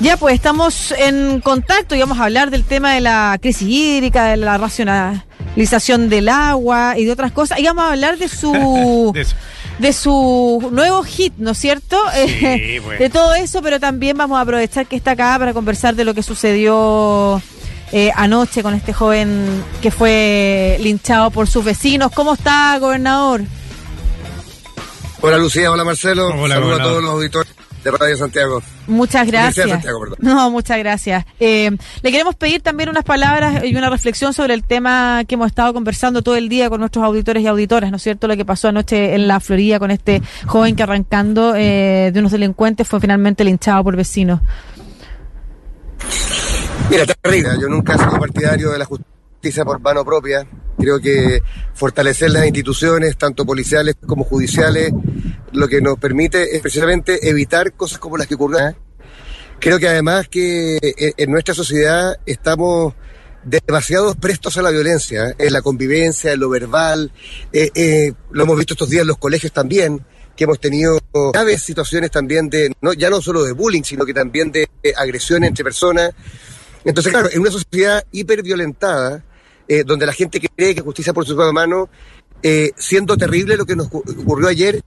Ya, pues estamos en contacto y vamos a hablar del tema de la crisis hídrica, de la racionalización del agua y de otras cosas. Y vamos a hablar de su De su nuevo hit, ¿no es cierto? Eh, pues. De todo eso, pero también vamos a aprovechar que está acá para conversar de lo que sucedió eh, anoche con este joven que fue linchado por sus vecinos. ¿Cómo está, gobernador? Hola Lucía, hola Marcelo. Hola, Saludos a todos los auditores de Radio Santiago. Muchas gracias. Santiago. No, muchas gracias. Eh, le queremos pedir también unas palabras y una reflexión sobre el tema que hemos estado conversando todo el día con nuestros auditores y auditoras, ¿no es cierto? Lo que pasó anoche en la Florida con este joven que arrancando eh, de unos delincuentes fue finalmente linchado por vecinos. Mira, terrible. Yo nunca he sido partidario de la justicia por mano propia. Creo que fortalecer las instituciones, tanto policiales como judiciales, lo que nos permite es precisamente evitar cosas como las que ocurrieron. Creo que además que en- nuestra sociedad estamos demasiado prestos a la violencia, ¿eh? en la convivencia, en lo verbal. eh, eh, lo hemos visto estos días en los colegios también, que hemos tenido graves situaciones también de, no, ya no solo de bullying, sino que también de eh, agresión entre personas. Entonces, claro, en una sociedad hiperviolentada, eh, donde la gente cree que justicia por su propia mano, eh, siendo terrible lo que nos ocurrió- ayer,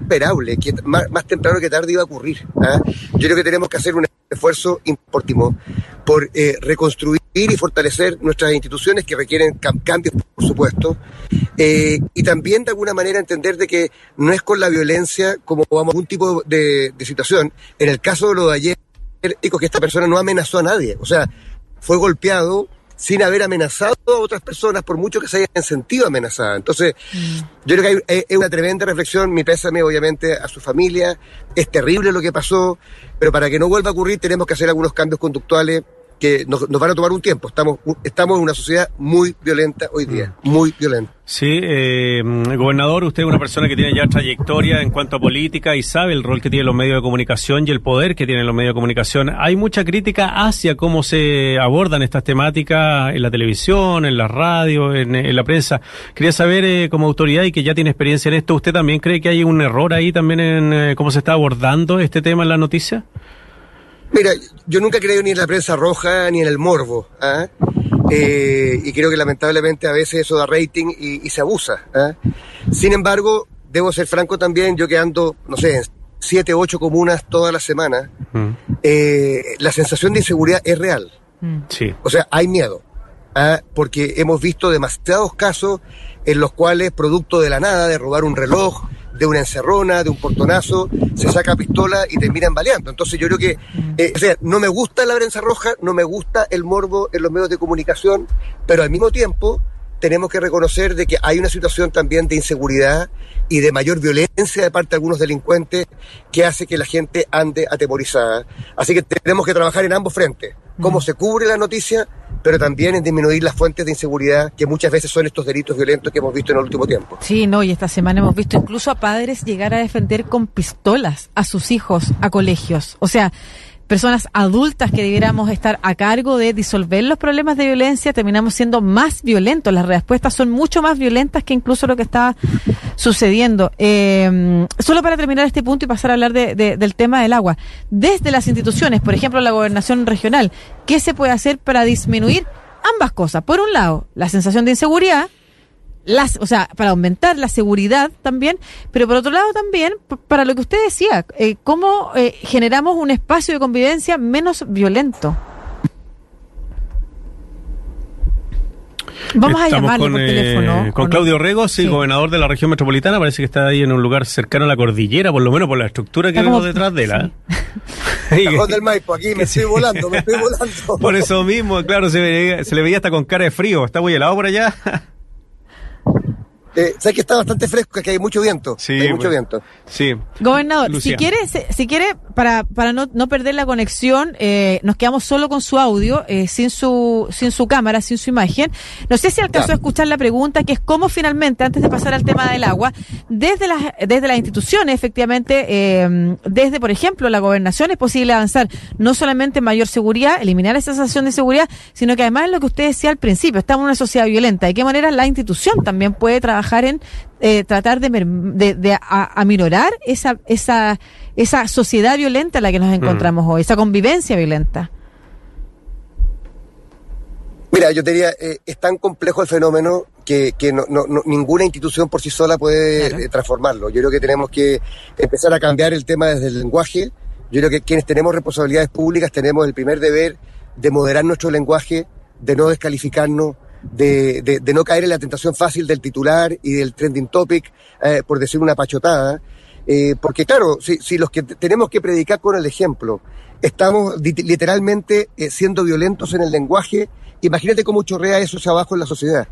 esperable, que más, temprano que tarde iba a ocurrir. ¿ah? Yo creo que tenemos que hacer un esfuerzo importantísimo por eh, reconstruir y fortalecer nuestras instituciones que requieren cam- cambios, por supuesto, y también de alguna manera entender de que no es con la violencia como vamos a algún tipo de, de situación. En el caso de lo de ayer, digo que esta persona no amenazó a nadie, o sea, fue golpeado sin haber amenazado a otras personas, por mucho que se hayan sentido amenazadas. Entonces, yo creo que hay- es una tremenda reflexión, mi pésame obviamente a su familia, es terrible lo que pasó, pero para que no vuelva a ocurrir tenemos que hacer algunos cambios conductuales que nos, nos van a tomar un tiempo. Estamos, estamos en una sociedad muy violenta hoy día, muy violenta. Sí, eh, gobernador, usted es una persona que tiene ya trayectoria en cuanto a política y sabe el rol que tienen los medios de comunicación y el poder que tienen los medios de comunicación. Hay mucha crítica hacia cómo se abordan estas temáticas en la televisión, en la radio, en, en la prensa. Quería saber, eh, como autoridad y que ya tiene experiencia en esto, ¿usted también cree que hay un error ahí también en eh, cómo se está abordando este tema en la noticia? Mira, yo nunca creo ni en la prensa roja ni en el morbo. ¿ah? Eh, y creo que lamentablemente a veces eso da rating y, y se abusa. ¿ah? Sin embargo, debo ser franco también, yo que ando, no sé, en siete, ocho comunas toda la semana, Mm, eh, la sensación de inseguridad es real. Sí. O sea, hay miedo. ¿ah? Porque hemos visto demasiados casos en los cuales, producto de la nada, de robar un reloj, de una encerrona, de un portonazo, se saca pistola y terminan baleando. Entonces yo creo que, eh, o sea, no me gusta la prensa roja, no me gusta el morbo en los medios de comunicación, pero al mismo tiempo tenemos que reconocer de que hay una situación también de inseguridad y de mayor violencia de parte de algunos delincuentes que hace que la gente ande atemorizada. Así que tenemos que trabajar en ambos frentes. Cómo se cubre la noticia, pero también en disminuir las fuentes de inseguridad que muchas veces son estos delitos violentos que hemos visto en el último tiempo. Sí, no, y esta semana hemos visto incluso a padres llegar a defender con pistolas a sus hijos a colegios. O sea, personas adultas que debiéramos estar a cargo de disolver los problemas de violencia, terminamos siendo más violentos. Las respuestas son mucho más violentas que incluso lo que está sucediendo. Eh, solo para terminar este punto y pasar a hablar de- de- del tema del agua. Desde las instituciones, por ejemplo, la gobernación regional, ¿qué se puede hacer para disminuir ambas cosas? Por un lado, la sensación de inseguridad, las, o sea, para aumentar la seguridad también, pero por otro lado también para lo que usted decía, eh, cómo eh, generamos un espacio de convivencia menos violento. Vamos a Estamos llamarle con, por eh, teléfono. con. Claudio Rego, sí, Sí. gobernador de la región metropolitana. Parece que está ahí en un lugar cercano a la cordillera, por lo menos por la estructura que Está vemos como- detrás de él. sí. Cajón del Maipo, aquí me estoy volando, me estoy volando. por eso mismo, claro, se, veía- se le veía hasta con cara de frío. ¿Está muy helado por allá? Eh, Sabes que está bastante fresco, que hay mucho viento. Sí, hay mucho bueno. viento. sí. Gobernador, Lucía. si quiere, si quiere, para, para no, no perder la conexión, eh, nos quedamos solo con su audio, eh, sin su, sin su cámara, sin su imagen. No sé si alcanzó Ya. a escuchar la pregunta, que es cómo finalmente, antes de pasar al tema del agua, desde las, desde las instituciones, efectivamente, eh, desde, por ejemplo, la gobernación, es posible avanzar no solamente en mayor seguridad, eliminar esa sensación de seguridad, sino que además lo que usted decía al principio, estamos en una sociedad violenta. ¿De qué manera la institución también puede trabajar en eh, tratar de, de, de aminorar esa, esa, esa sociedad violenta en la que nos mm. encontramos hoy, esa convivencia violenta. Mira, yo diría, eh, es tan complejo el fenómeno que, que no, no, ninguna institución por sí sola puede eh, transformarlo. Yo creo que tenemos que empezar a cambiar el tema desde el lenguaje. Yo creo que quienes tenemos responsabilidades públicas tenemos el primer deber de moderar nuestro lenguaje, de no descalificarnos, de, de, no caer en la tentación fácil del titular y del trending topic, eh, por decir una pachotada. Eh, porque claro, si, si, los que tenemos que predicar con el ejemplo, estamos literalmente siendo violentos en el lenguaje, Imagínate cómo chorrea eso hacia abajo en la sociedad.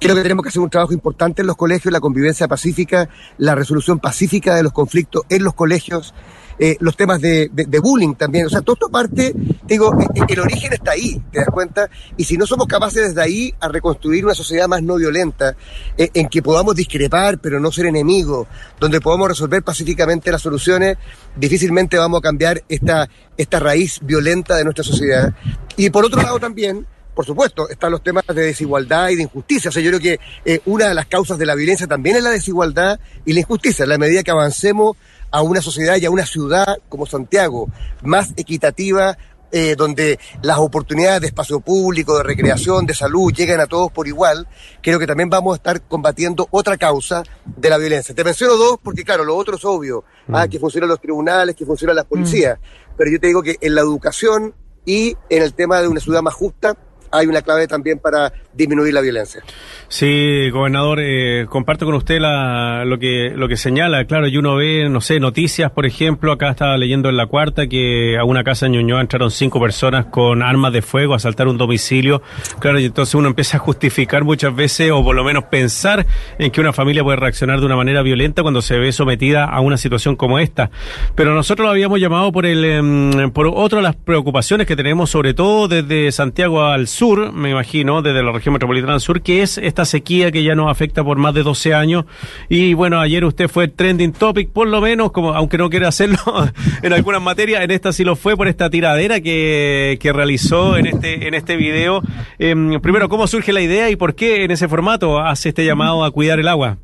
Creo que tenemos que hacer un trabajo importante en los colegios, la convivencia pacífica, la resolución pacífica de los conflictos en los colegios, eh, los temas de, bullying también. O sea, todo esto parte, digo, eh, eh, el origen está ahí, ¿te das cuenta? Y si no somos capaces desde ahí a reconstruir una sociedad más no violenta, en que podamos discrepar pero no ser enemigos, donde podamos resolver pacíficamente las soluciones, difícilmente vamos a cambiar esta, esta raíz violenta de nuestra sociedad. Y por otro lado también, por supuesto, están los temas de desigualdad y de injusticia. O sea, yo creo que eh, una de las causas de la violencia también es la desigualdad y la injusticia. En la medida que avancemos a una sociedad y a una ciudad como Santiago más equitativa, eh, donde las oportunidades de espacio público, de recreación, de salud lleguen a todos por igual, creo que también vamos a estar combatiendo otra causa de la violencia. Te menciono dos porque, claro, lo otro es obvio, ah, mm. que funcionan los tribunales, que funcionan las policías, mm. pero yo te digo que en la educación y en el tema de una ciudad más justa, hay una clave también para disminuir la violencia. Sí, gobernador, eh, comparto con usted la, lo que lo que señala. Claro, y uno ve, no sé, noticias, por ejemplo, acá estaba leyendo en la cuarta que a una casa en Ñuñoa entraron cinco personas con armas de fuego a asaltar un domicilio. Claro, y entonces uno empieza a justificar muchas veces, o por lo menos pensar en que una familia puede reaccionar de una manera violenta cuando se ve sometida a una situación como esta. Pero nosotros lo habíamos llamado por el em, por otra de las preocupaciones que tenemos, sobre todo desde Santiago al sur, me imagino, desde la región metropolitana sur, que es esta sequía que ya nos afecta por más de 12 años. Y bueno, ayer usted fue trending topic, por lo menos, como aunque no quiera hacerlo en algunas materias, en esta sí lo fue por esta tiradera que, que realizó en este, en este video. Em, primero, ¿cómo surge la idea y por qué en ese formato hace este llamado a cuidar el agua?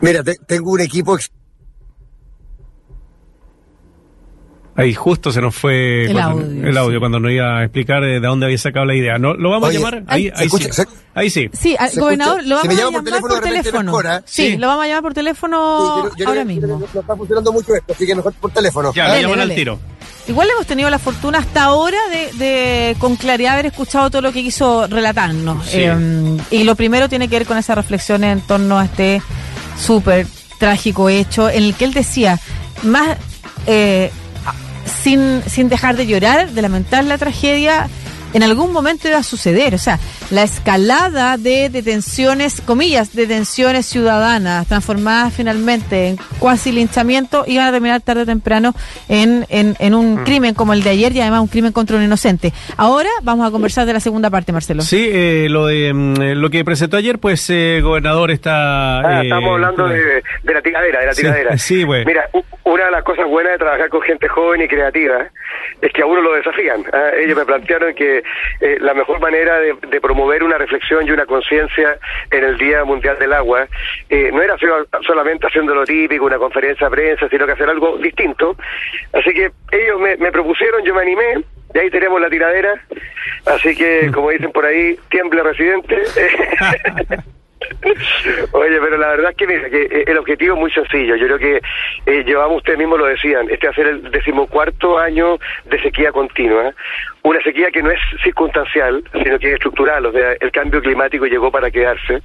Mira, tengo un equipo Ahí justo se nos fue el, audio, el audio cuando nos iba a explicar de dónde había sacado la idea. ¿No, ¿Lo vamos a llamar? Ahí, ahí, sí. ahí sí. Sí, gobernador, lo vamos a llamar por teléfono. Por teléfono. sí, lo vamos a llamar por teléfono ahora mismo. No, está funcionando mucho esto, así que mejor por teléfono. Ya, lo al tiro. Igual hemos tenido la fortuna hasta ahora de, de, con claridad haber escuchado todo lo que quiso relatarnos. Eh, y lo primero tiene que ver con esa reflexión en torno a este súper trágico hecho en el que él decía, más eh, sin, sin dejar de llorar, de lamentar la tragedia, en algún momento iba a suceder. O sea, la escalada de detenciones, comillas, detenciones ciudadanas, transformadas finalmente en cuasi linchamiento, iban a terminar tarde o temprano en, en, un mm. crimen como el de ayer y además un crimen contra un inocente. Ahora vamos a conversar de la segunda parte, Marcelo. Sí, eh, lo de mm, lo que presentó ayer, pues, eh, gobernador, está... Ah, estamos eh, hablando de, la tiradera, de la tiradera. Sí, bueno. Mira, una de las cosas buenas de trabajar con gente joven y creativa es que a uno lo desafían. ¿ah? Ellos me plantearon que eh, la mejor manera de, promover una reflexión y una conciencia en el Día Mundial del Agua eh, no era solamente haciendo lo típico, una conferencia de prensa, sino que hacer algo distinto. Así que ellos me, me propusieron, yo me animé, y ahí tenemos la tiradera. Así que, mm. como dicen por ahí, tiemble residente. Oye, pero la verdad es que mira, que eh, el objetivo es muy sencillo. Yo creo que eh, llevamos, ustedes mismos lo decían, este va a ser el decimocuarto año de sequía continua. Una sequía que no es circunstancial, sino que es estructural. O sea, el cambio climático llegó para quedarse.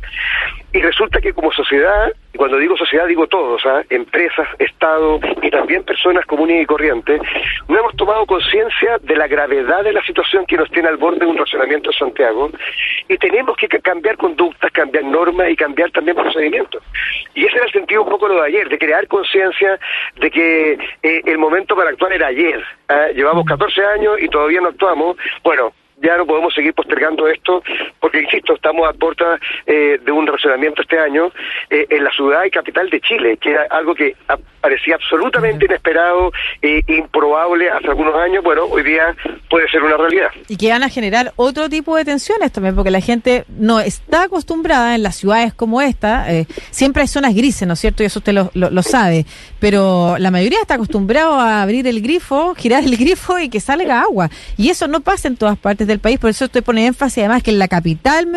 Y resulta que como sociedad, cuando digo sociedad digo todos, ¿ah? empresas, Estado y también personas comunes y corrientes, no hemos tomado conciencia de la gravedad de la situación que nos tiene al borde de un racionamiento en Santiago y tenemos que cambiar conductas, cambiar normas y cambiar también procedimientos. Y ese era el sentido un poco lo de ayer, de crear conciencia de que eh, el momento para actuar era ayer. ¿ah? Llevamos 14 años y todavía no actuamos. Bueno, ya no podemos seguir postergando esto, porque, insisto, estamos a puerta eh, de un racionamiento este año eh, en la ciudad y capital de Chile, que era algo que parecía absolutamente inesperado e improbable hace algunos años. Bueno, hoy día puede ser una realidad. Y que van a generar otro tipo de tensiones también, porque la gente no está acostumbrada en las ciudades como esta. Eh, siempre hay zonas grises, ¿no es cierto? Y eso usted lo, lo, lo sabe. Pero la mayoría está acostumbrado a abrir el grifo, girar el grifo y que salga agua. Y eso no pasa en todas partes del país, por eso estoy poniendo énfasis además que en la capital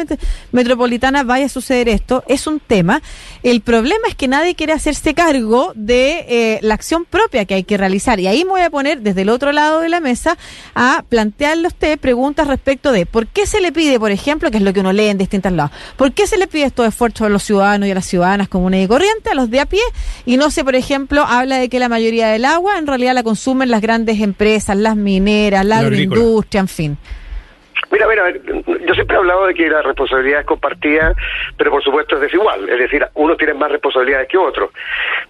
metropolitana vaya a suceder esto, es un tema. El problema es que nadie quiere hacerse cargo de eh, la acción propia que hay que realizar. Y ahí me voy a poner desde el otro lado de la mesa a plantearle a usted preguntas respecto de por qué se le pide, por ejemplo, que es lo que uno lee en distintos lados, por qué se le pide estos esfuerzos a los ciudadanos y a las ciudadanas comunes y corrientes, a los de a pie, y no se, por ejemplo, habla de que la mayoría del agua en realidad la consumen las grandes empresas, las mineras, la agroindustria, en fin. Mira, mira, yo siempre he hablado de que la responsabilidad es compartida, pero por supuesto es desigual, es decir, unos tienen más responsabilidades que otros.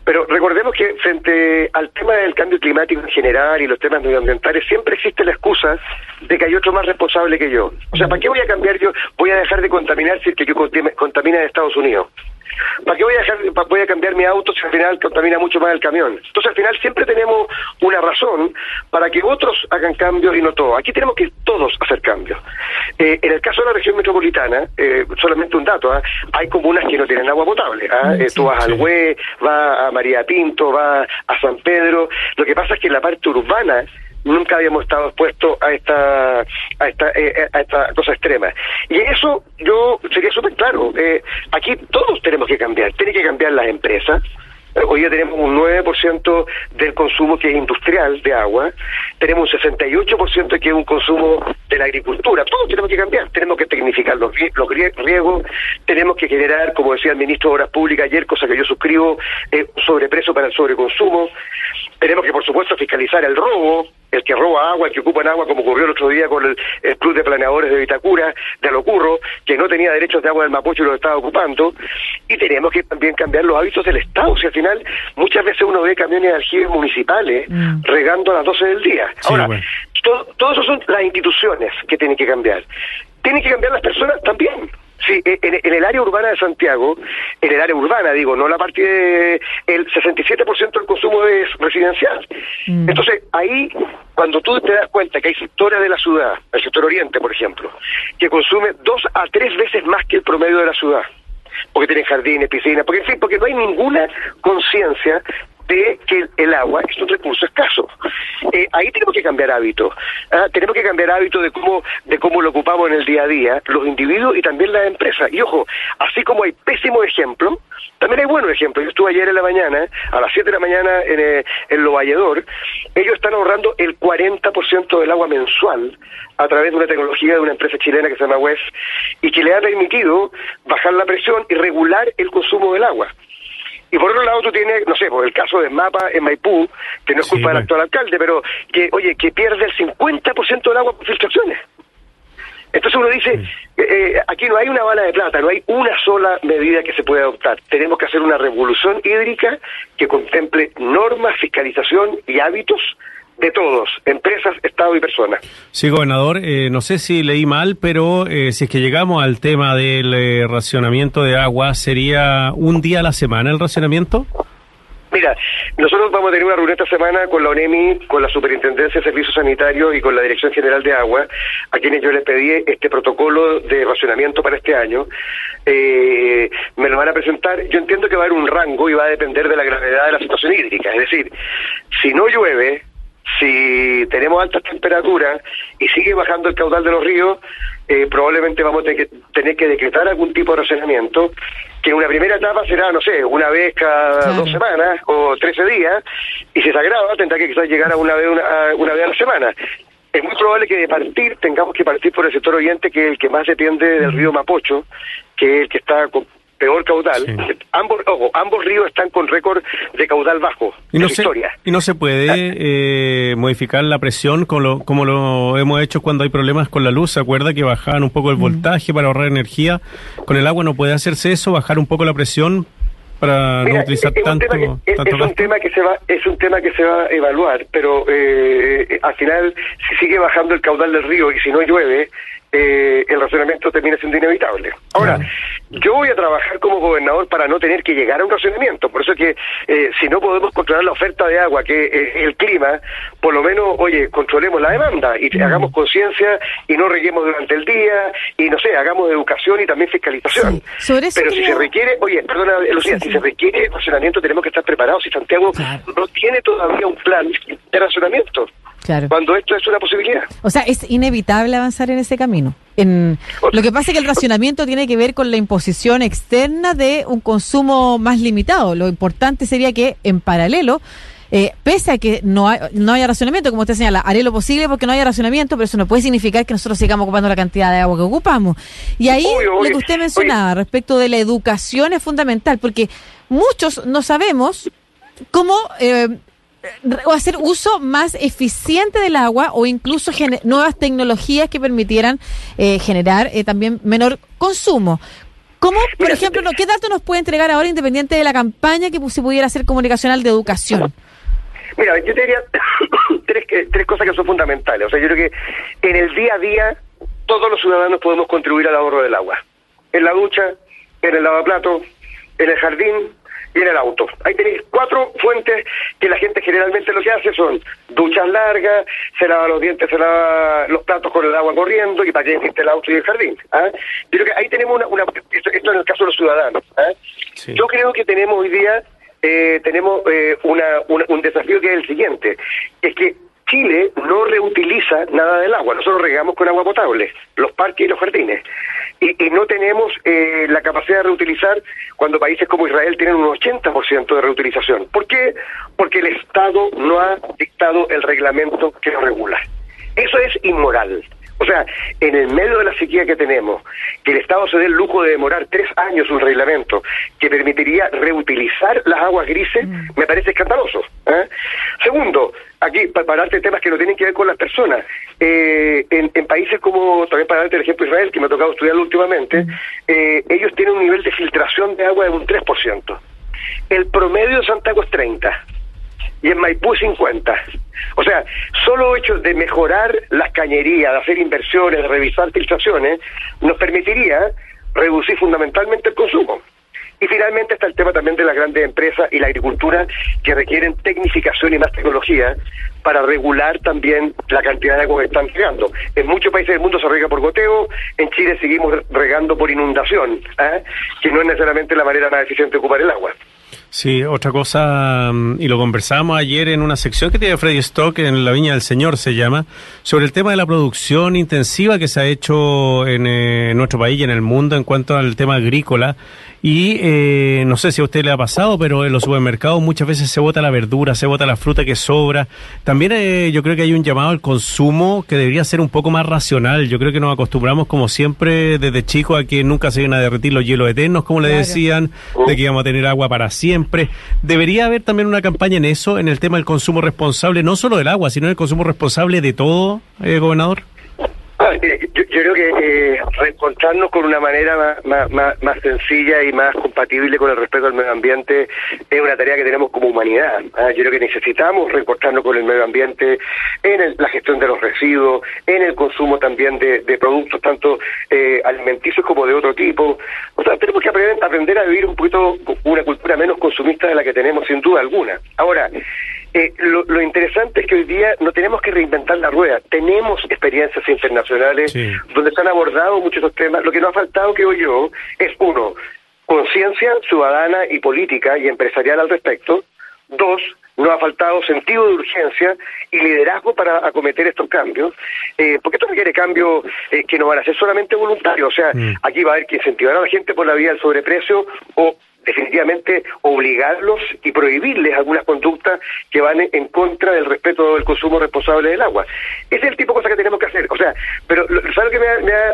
Pero recordemos que frente al tema del cambio climático en general y los temas medioambientales, siempre existe la excusa de que hay otro más responsable que yo. O sea, ¿para qué voy a cambiar yo? Voy a dejar de contaminar si es que yo contamina en Estados Unidos. ¿Para qué voy a, dejar, voy a cambiar mi auto si al final contamina mucho más el camión? Entonces al final siempre tenemos una razón para que otros hagan cambios y no todos. Aquí tenemos que todos hacer cambios. Eh, en el caso de la región metropolitana, eh, solamente un dato, ¿ah? hay comunas que no tienen agua potable. ¿ah? Mm, eh, tú vas al Hue, vas a María Pinto, vas a San Pedro. Lo que pasa es que en la parte urbana nunca habíamos estado expuestos a esta a esta eh, a esta cosa extrema y eso yo sería súper claro eh, aquí todos tenemos que cambiar tiene que cambiar las empresas Hoy día tenemos un 9% del consumo que es industrial de agua, tenemos un 68% que es un consumo de la agricultura. Todo tenemos que cambiar. Tenemos que tecnificar los, los riegos, tenemos que generar, como decía el ministro de Obras Públicas ayer, cosa que yo suscribo, eh, sobreprecio para el sobreconsumo. Tenemos que, por supuesto, fiscalizar el robo, el que roba agua, el que ocupa agua, como ocurrió el otro día con el, Club de Planeadores de Vitacura, de Alocurro, que no tenía derechos de agua del Mapocho y lo estaba ocupando. Y tenemos que también cambiar los hábitos del Estado. Si al final, muchas veces uno ve camiones de aljibes municipales mm. regando a las 12 del día. Ahora, todo, eso son las instituciones que tienen que cambiar. Tienen que cambiar las personas también. Sí, e, en, el área urbana de Santiago, en el área urbana, digo, no la parte de, el 67% del consumo es residencial. Mm. Entonces, ahí, cuando tú te das cuenta que hay sectores de la ciudad, el sector oriente, por ejemplo, que consume dos a tres veces más que el promedio de la ciudad, porque tienen jardines, piscinas, porque en fin, porque no hay ninguna conciencia de que el agua es un recurso escaso. Eh, ahí tenemos que cambiar hábitos. ¿ah? Tenemos que cambiar hábitos de cómo, de cómo lo ocupamos en el día a día, los individuos y también las empresas. Y ojo, así como hay pésimos ejemplos, también hay buenos ejemplos. Yo estuve ayer en la mañana, a las 7 de la mañana en, eh, en Lo Valledor. Ellos están ahorrando el 40% del agua mensual a través de una tecnología de una empresa chilena que se llama WES y que le ha permitido bajar la presión y regular el consumo del agua. Y por otro lado tú tienes, no sé, por el caso de Mapa en Maipú, que no es culpa del actual alcalde, pero que, oye, que pierde el 50% del agua por filtraciones. Entonces uno dice, eh, eh, aquí no hay una bala de plata, no hay una sola medida que se pueda adoptar. Tenemos que hacer una revolución hídrica que contemple normas, fiscalización y hábitos de todos, empresas, Estado y personas. Sí, gobernador, eh, no sé si leí mal, pero eh, si es que llegamos al tema del eh, racionamiento de agua, ¿sería un día a la semana el racionamiento? Mira, nosotros vamos a tener una reunión esta semana con la ONEMI, con la Superintendencia de Servicios Sanitarios y con la Dirección General de Agua, a quienes yo les pedí este protocolo de racionamiento para este año. me lo van a presentar. Yo entiendo que va a haber un rango y va a depender de la gravedad de la situación hídrica. Es decir, si no llueve, si tenemos altas temperaturas y sigue bajando el caudal de los ríos, eh, probablemente vamos a tener que, decretar algún tipo de racionamiento, que en una primera etapa será, no sé, una vez cada dos semanas o trece días, y si se agrava tendrá que quizás llegar a una vez, una, vez a la semana. Es muy probable que de partir tengamos que partir por el sector oriente, que es el que más depende del río Mapocho, que es el que está peor caudal. Ambos, ojo, ambos ríos están con récord de caudal bajo y no se, Y no se puede ah. eh, modificar la presión como lo, como lo hemos hecho cuando hay problemas con la luz. ¿Se acuerda que bajaban un poco el mm. voltaje para ahorrar energía? Con el agua no puede hacerse eso, bajar un poco la presión para no utilizar es tanto, un tema que, tanto es, un tema que se va es un tema que se va a evaluar pero eh, al final si sigue bajando el caudal del río y si no llueve eh, el racionamiento termina siendo inevitable. Ahora, yo voy a trabajar como gobernador para no tener que llegar a un racionamiento, por eso que eh, si no podemos controlar la oferta de agua, que es el clima, por lo menos, oye, controlemos la demanda y hagamos conciencia y no reguemos durante el día y no sé, hagamos educación y también fiscalización. Pero si se requiere, oye, perdona, Lucía, si se requiere racionamiento tenemos que estar preparados. Si Santiago no tiene todavía un plan de racionamiento. Claro. Cuando esto es una posibilidad. O sea, es inevitable avanzar en ese camino. En, lo que pasa es que el racionamiento tiene que ver con la imposición externa de un consumo más limitado. Lo importante sería que, en paralelo, eh, pese a que no, no haya racionamiento, como usted señala, haré lo posible porque no haya racionamiento, pero eso no puede significar que nosotros sigamos ocupando la cantidad de agua que ocupamos. Y ahí lo que usted mencionaba respecto de la educación es fundamental, porque muchos no sabemos cómo eh, o hacer uso más eficiente del agua o incluso nuevas tecnologías que permitieran eh, generar eh, también menor consumo. ¿Cómo, por ejemplo, qué datos nos puede entregar ahora independiente de la campaña que se pudiera hacer comunicacional de educación? Mira, yo te diría tres, tres cosas que son fundamentales. O sea, yo creo que en el día a día todos los ciudadanos podemos contribuir al ahorro del agua. En la ducha, en el lavaplato, en el jardín, y en el auto. Ahí tenéis cuatro fuentes que la gente generalmente lo que hace son duchas largas, se lava los dientes, se lava los platos con el agua corriendo y para qué existe el auto y el jardín. ¿ah? Yo que ahí tenemos una, esto, en el caso de los ciudadanos. ¿ah? Yo creo que tenemos hoy día eh, tenemos eh, una, un desafío que es el siguiente, es que Chile no reutiliza nada del agua, nosotros regamos con agua potable, los parques y los jardines, y, no tenemos eh, la capacidad de reutilizar cuando países como Israel tienen un 80% de reutilización. ¿Por qué? Porque el Estado no ha dictado el reglamento que lo regula. Eso es inmoral. O sea, en el medio de la sequía que tenemos, que el Estado se dé el lujo de demorar tres años un reglamento que permitiría reutilizar las aguas grises, mm. me parece escandaloso. ¿eh? Segundo, aquí, para darte temas que no tienen que ver con las personas, eh, en, países como, también para darte el ejemplo Israel, que me ha tocado estudiarlo últimamente, mm. eh, ellos tienen un nivel de filtración de agua de un 3%. El promedio de Santiago es 30 y en Maipú 50. O sea, solo hecho de mejorar las cañerías, de hacer inversiones, de revisar filtraciones, nos permitiría reducir fundamentalmente el consumo. Y finalmente está el tema también de las grandes empresas y la agricultura que requieren tecnificación y más tecnología para regular también la cantidad de agua que están regando. En muchos países del mundo se rega por goteo, en Chile seguimos regando por inundación, ¿eh? que no es necesariamente la manera más eficiente de ocupar el agua. Sí, otra cosa, mm, y lo conversamos ayer en una sección que tiene Freddy Stock en La Viña del Señor, se llama, sobre el tema de la producción intensiva que se ha hecho en eh, nuestro país y en el mundo en cuanto al tema agrícola y eh, no sé si a usted le ha pasado, pero en los supermercados muchas veces se bota la verdura, se bota la fruta que sobra. También eh, yo creo que hay un llamado al consumo que debería ser un poco más racional. Yo creo que nos acostumbramos como siempre desde chicos a que nunca se iban a derretir los hielos eternos, como le decían, de que íbamos a tener agua para siempre. Debería haber también una campaña en eso, en el tema del consumo responsable, no solo del agua, sino del consumo responsable de todo, eh, gobernador. Ah, yo, creo que eh, reencontrarnos con una manera más, más, sencilla y más compatible con el respeto al medio ambiente es una tarea que tenemos como humanidad. ¿ah? Yo creo que necesitamos reencontrarnos con el medio ambiente en la gestión de los residuos, en el consumo también de, productos tanto eh, alimenticios como de otro tipo. O sea, tenemos que aprender, aprender a vivir un poquito una cultura menos consumista de la que tenemos sin duda alguna. Ahora, eh, lo, interesante es que hoy día no tenemos que reinventar la rueda, tenemos experiencias internacionales donde se han abordado muchos de estos temas. Lo que nos ha faltado, creo yo, es uno, conciencia ciudadana y política y empresarial al respecto. Dos, nos ha faltado sentido de urgencia y liderazgo para acometer estos cambios, eh, porque esto requiere cambios eh, que no van a ser solamente voluntarios, o sea, mm. aquí va a haber que incentivar a la gente por la vía del sobreprecio o definitivamente obligarlos y prohibirles algunas conductas que van en contra del respeto del consumo responsable del agua. Ese es el tipo de cosas que tenemos que hacer. O sea, pero ¿sabes lo que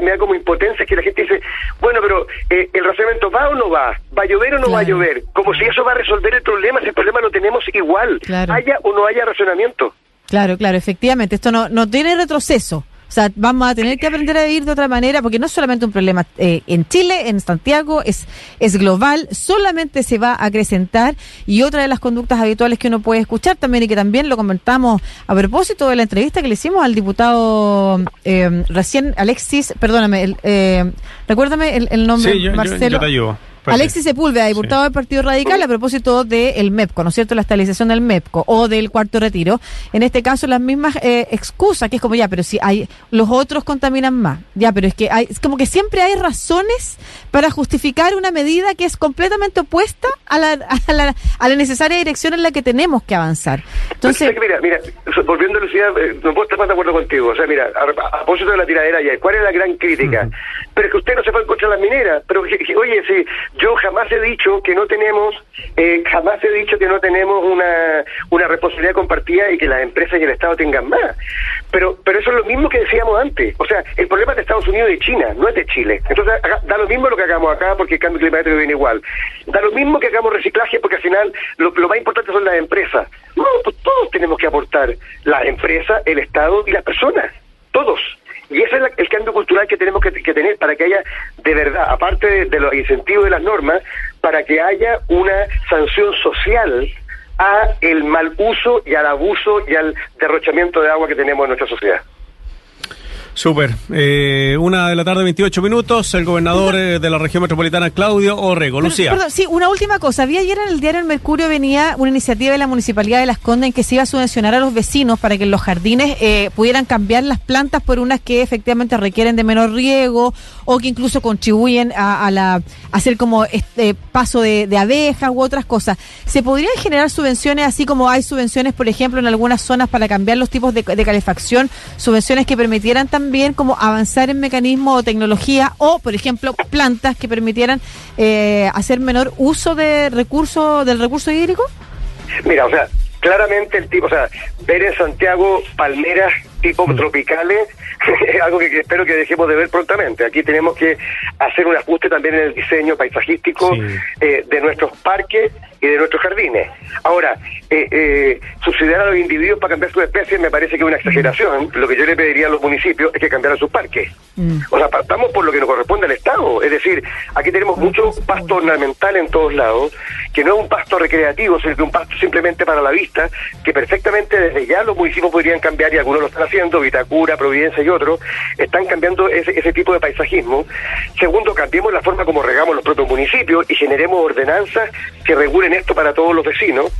me da, como impotencia? Es que la gente dice, bueno, pero eh, ¿el racionamiento va o no va? ¿Va a llover o no va a llover? Como si eso va a resolver el problema, si el problema lo tenemos igual, haya o no haya racionamiento. Claro, claro, efectivamente. Esto no, no tiene retroceso O sea, vamos a tener que aprender a vivir de otra manera, porque no es solamente un problema eh, en Chile, en Santiago, es, es global, solamente se va a acrecentar. Y otra de las conductas habituales que uno puede escuchar también, y que también lo comentamos a propósito de la entrevista que le hicimos al diputado eh, recién, Alexis, perdóname, el, eh, recuérdame el, el nombre, Sí, yo, yo- Marcelo. yo te ayudo. Alexis Sepúlveda, diputado del Partido Radical, a propósito del MEPCO, ¿no es cierto? La estabilización del MEPCO o del cuarto retiro. En este caso, las mismas eh, excusas, que es como ya, pero si hay los otros contaminan más. Ya, pero es que hay, es como que siempre hay razones para justificar una medida que es completamente opuesta a la, a la, a la necesaria dirección en la que tenemos que avanzar. Entonces, mira, mira, volviendo a Lucía, eh, no puedo estar más de acuerdo contigo. O sea, mira, a, a propósito de la tiradera ya, ¿cuál es la gran crítica? Pero que usted no se fue en contra de las mineras. Pero, oye, si yo jamás he dicho que no tenemos, eh, jamás he dicho que no tenemos una, una responsabilidad compartida y que las empresas y el Estado tengan más. Pero, pero eso es lo mismo que decíamos antes. O sea, el problema es de Estados Unidos y de China, no es de Chile. Entonces, da lo mismo lo que hagamos acá porque el cambio climático viene igual. Da lo mismo que hagamos reciclaje porque al final lo, lo más importante son las empresas. No, pues todos tenemos que aportar. Las empresas, el Estado y las personas. Todos. Y ese es el cambio cultural que tenemos que, que tener para que haya, de verdad, aparte de, de los incentivos de las normas, para que haya una sanción social a el mal uso y al abuso y al derrochamiento de agua que tenemos en nuestra sociedad. Súper. Eh, una de la tarde, 28 minutos. El gobernador eh, de la región metropolitana, Claudio Orrego. Lucía. Perdón, sí, una última cosa. Había ayer en el diario El Mercurio venía una iniciativa de la Municipalidad de Las Condes en que se iba a subvencionar a los vecinos para que en los jardines eh, pudieran cambiar las plantas por unas que efectivamente requieren de menor riego o que incluso contribuyen a, a la a hacer como este paso de, de abejas u otras cosas. ¿Se podrían generar subvenciones así como hay subvenciones, por ejemplo, en algunas zonas para cambiar los tipos de, de calefacción, subvenciones que permitieran también como avanzar en mecanismos o tecnología o, por ejemplo, plantas que permitieran eh, hacer menor uso de recursos del recurso hídrico? Mira, o sea, claramente el tipo, o sea, ver en Santiago palmeras tipo tropicales es algo que, que espero que dejemos de ver prontamente. Aquí tenemos que hacer un ajuste también en el diseño paisajístico Sí. eh, de nuestros parques y de nuestros jardines. Ahora, eh, eh, subsidiar a los individuos para cambiar sus especies me parece que es una exageración. Lo que yo le pediría a los municipios es que cambiaran sus parques. Mm. O sea, partamos por lo que nos corresponde al Estado. Es decir, aquí tenemos mucho pasto ornamental en todos lados, que no es un pasto recreativo, sino que un pasto simplemente para la vista, que perfectamente desde ya los municipios podrían cambiar, y algunos lo están haciendo, Vitacura, Providencia y otros, están cambiando ese, ese tipo de paisajismo. Segundo, cambiemos la forma como regamos los propios municipios y generemos ordenanzas que regulen esto para todos los vecinos.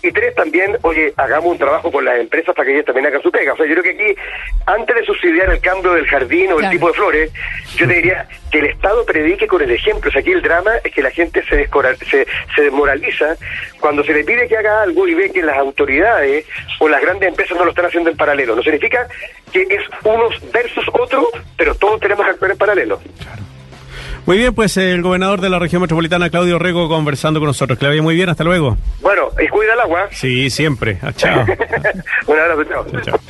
Y tres, también, oye, hagamos un trabajo con las empresas para que ellas también hagan su pega. O sea, yo creo que aquí, antes de subsidiar el cambio del jardín o el Claro. tipo de flores, yo te diría que el Estado predique con el ejemplo. O sea, aquí el drama es que la gente se, descora- se, se desmoraliza cuando se le pide que haga algo y ve que las autoridades o las grandes empresas no lo están haciendo en paralelo. No significa que es unos versus otros, pero todos tenemos que actuar en paralelo. Muy bien, pues el gobernador de la región metropolitana, Claudio Orrego, conversando con nosotros. Vaya muy bien. Hasta luego. Bueno, y cuida el agua. Sí, siempre. Ah, Chao. un abrazo, chao. Chao, chao.